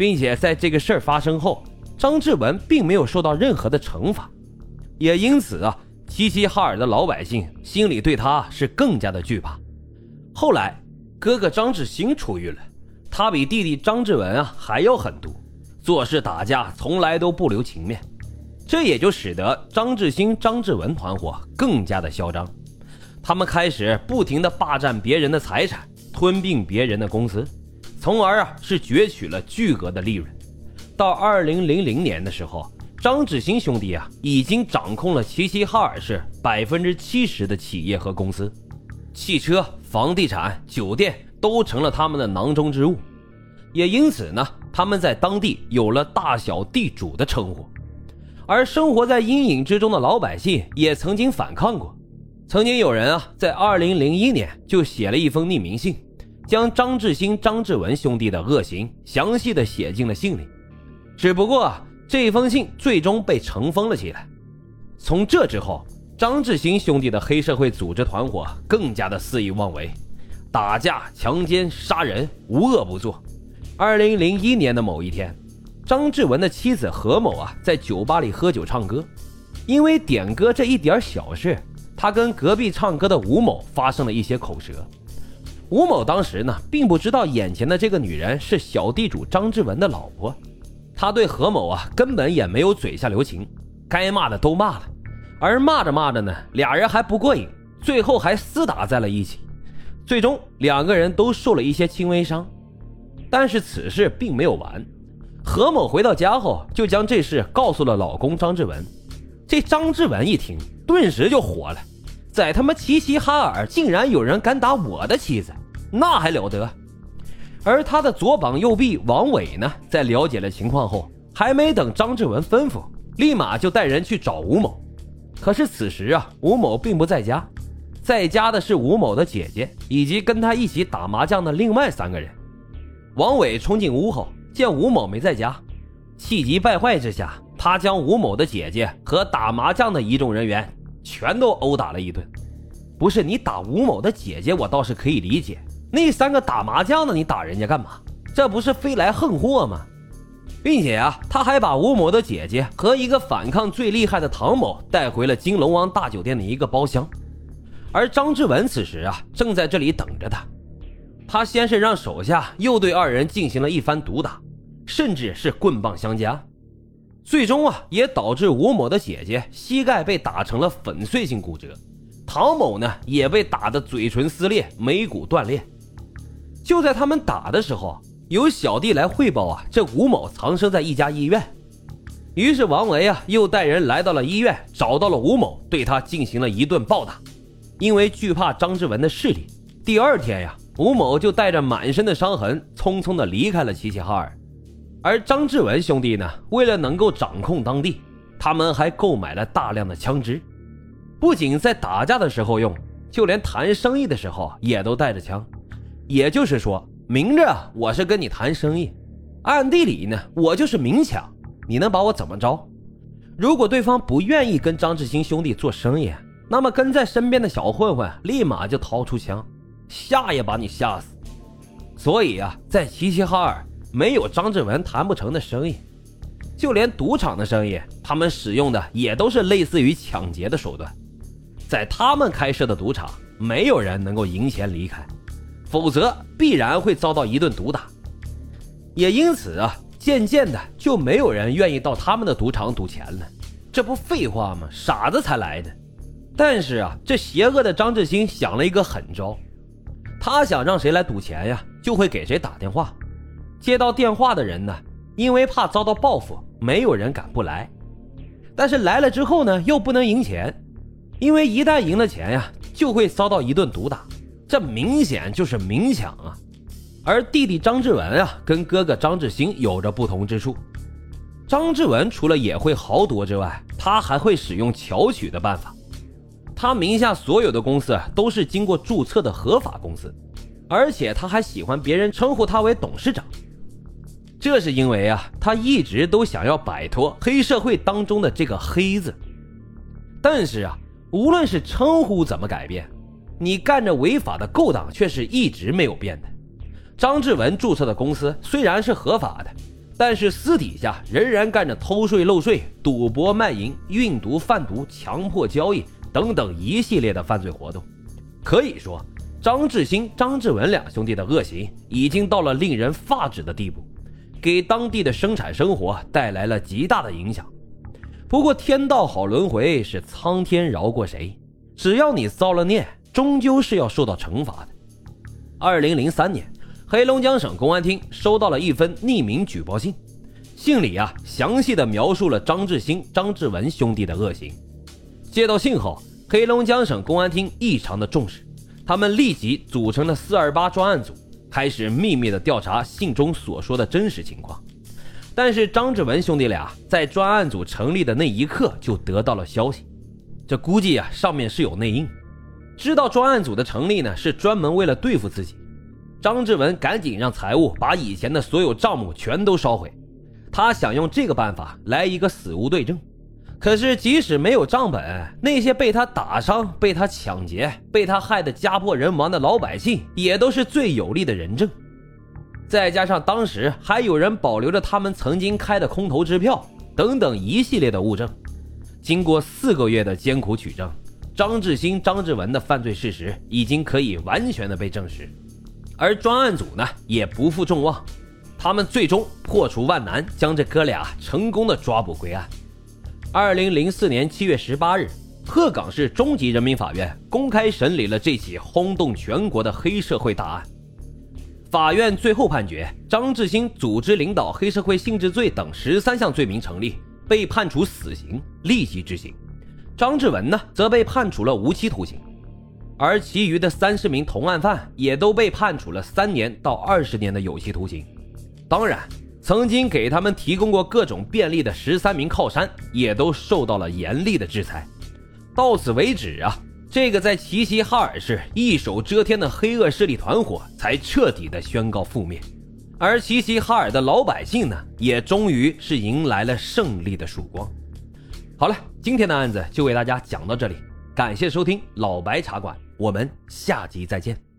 并且在这个事儿发生后，张志文并没有受到任何的惩罚，也因此啊，齐齐哈尔的老百姓心里对他是更加的惧怕。后来，哥哥张志新出狱了，他比弟弟张志文啊还要狠毒，做事打架从来都不留情面，这也就使得张志新、张志文团伙更加的嚣张。他们开始不停的霸占别人的财产，吞并别人的公司，从而啊是攫取了巨额的利润。到二零零零年的时候，张志新兄弟啊已经掌控了齐齐哈尔市百分之七十的企业和公司，汽车、房地产、酒店都成了他们的囊中之物。也因此呢，他们在当地有了“大小地主”的称呼。而生活在阴影之中的老百姓也曾经反抗过。曾经有人啊，在二零零一年就写了一封匿名信，将张志新、张志文兄弟的恶行详细的写进了信里。只不过，这封信最终被尘封了起来。从这之后，张志新兄弟的黑社会组织团伙更加的肆意妄为，打架、强奸、杀人，无恶不作。二零零一年的某一天，张志文的妻子何某啊，在酒吧里喝酒唱歌，因为点歌这一点小事。他跟隔壁唱歌的吴某发生了一些口舌，吴某当时呢并不知道眼前的这个女人是小地主张志文的老婆，他对何某啊根本也没有嘴下留情，该骂的都骂了，而骂着骂着呢，俩人还不过瘾，最后还厮打在了一起，最终两个人都受了一些轻微伤，但是此事并没有完，何某回到家后就将这事告诉了老公张志文，这张志文一听，顿时就火了。在他妈齐齐哈尔，竟然有人敢打我的妻子，那还了得！而他的左膀右臂王伟呢，在了解了情况后，还没等张志文吩咐，立马就带人去找吴某。可是此时啊，吴某并不在家，在家的是吴某的姐姐以及跟他一起打麻将的另外三个人。王伟冲进屋后，见吴某没在家，气急败坏之下，他将吴某的姐姐和打麻将的一众人员。全都殴打了一顿，不是你打吴某的姐姐，我倒是可以理解。那三个打麻将的，你打人家干嘛？这不是飞来横祸吗？并且啊，他还把吴某的姐姐和一个反抗最厉害的唐某带回了金龙王大酒店的一个包厢。而张志文此时啊，正在这里等着他。他先是让手下又对二人进行了一番毒打，甚至是棍棒相加。最终啊，也导致吴某的姐姐膝盖被打成了粉碎性骨折，唐某呢也被打得嘴唇撕裂、眉骨断裂。就在他们打的时候，有小弟来汇报啊，这吴某藏身在一家医院。于是王维啊又带人来到了医院，找到了吴某，对他进行了一顿暴打。因为惧怕张志文的势力，第二天呀，吴某就带着满身的伤痕，匆匆的离开了齐齐哈尔。而张志文兄弟呢，为了能够掌控当地，他们还购买了大量的枪支，不仅在打架的时候用，就连谈生意的时候也都带着枪。也就是说，明着我是跟你谈生意，暗地里呢，我就是明抢，你能把我怎么着？如果对方不愿意跟张志新兄弟做生意，那么跟在身边的小混混立马就掏出枪，吓也把你吓死。所以啊，在齐齐哈尔。没有张志文谈不成的生意，就连赌场的生意，他们使用的也都是类似于抢劫的手段。在他们开设的赌场，没有人能够赢钱离开，否则必然会遭到一顿毒打。也因此啊，渐渐的就没有人愿意到他们的赌场赌钱了。这不废话吗？傻子才来的。但是啊，这邪恶的张志新想了一个狠招，他想让谁来赌钱呀，就会给谁打电话。接到电话的人呢，因为怕遭到报复，没有人敢不来。但是来了之后呢，又不能赢钱，因为一旦赢了钱呀，就会遭到一顿毒打。这明显就是明抢啊！而弟弟张志文啊，跟哥哥张志新有着不同之处。张志文除了也会豪夺之外，他还会使用巧取的办法。他名下所有的公司都是经过注册的合法公司，而且他还喜欢别人称呼他为董事长。这是因为啊，他一直都想要摆脱黑社会当中的这个“黑”字，但是啊，无论是称呼怎么改变，你干着违法的勾当却是一直没有变的。张志文注册的公司虽然是合法的，但是私底下仍然干着偷税漏税、赌博卖淫、运毒贩毒、强迫交易等等一系列的犯罪活动。可以说，张志新、张志文两兄弟的恶行已经到了令人发指的地步，给当地的生产生活带来了极大的影响。不过，天道好轮回，是苍天饶过谁？只要你造了孽，终究是要受到惩罚的。二零零三年。黑龙江省公安厅收到了一封匿名举报信，信里啊详细的描述了张志新、张志文兄弟的恶行。接到信后，黑龙江省公安厅异常的重视，他们立即组成了四二八专案组，开始秘密的调查信中所说的真实情况。但是张志文兄弟俩在专案组成立的那一刻就得到了消息，这估计啊上面是有内应，知道专案组的成立呢是专门为了对付自己。张志文赶紧让财务把以前的所有账目全都烧毁，他想用这个办法来一个死无对证。可是即使没有账本，那些被他打伤、被他抢劫、被他害得家破人亡的老百姓，也都是最有力的人证。再加上当时还有人保留着他们曾经开的空头支票等等一系列的物证，经过四个月的艰苦取证，张志新、张志文的犯罪事实已经可以完全的被证实。而专案组呢也不负众望，他们最终破除万难，将这哥俩成功的抓捕归案。二零零四年七月十八日，鹤岗市中级人民法院公开审理了这起轰动全国的黑社会大案。法院最后判决张志新组织领导黑社会性质罪等十三项罪名成立，被判处死刑，立即执行。张志文呢，则被判处了无期徒刑。而其余的三十名同案犯也都被判处了三年到二十年的有期徒刑。当然，曾经给他们提供过各种便利的十三名靠山也都受到了严厉的制裁。到此为止啊，这个在齐齐哈尔市一手遮天的黑恶势力团伙才彻底的宣告覆灭。而齐齐哈尔的老百姓呢，也终于是迎来了胜利的曙光。好了，今天的案子就为大家讲到这里，感谢收听老白茶馆。我们下集再见。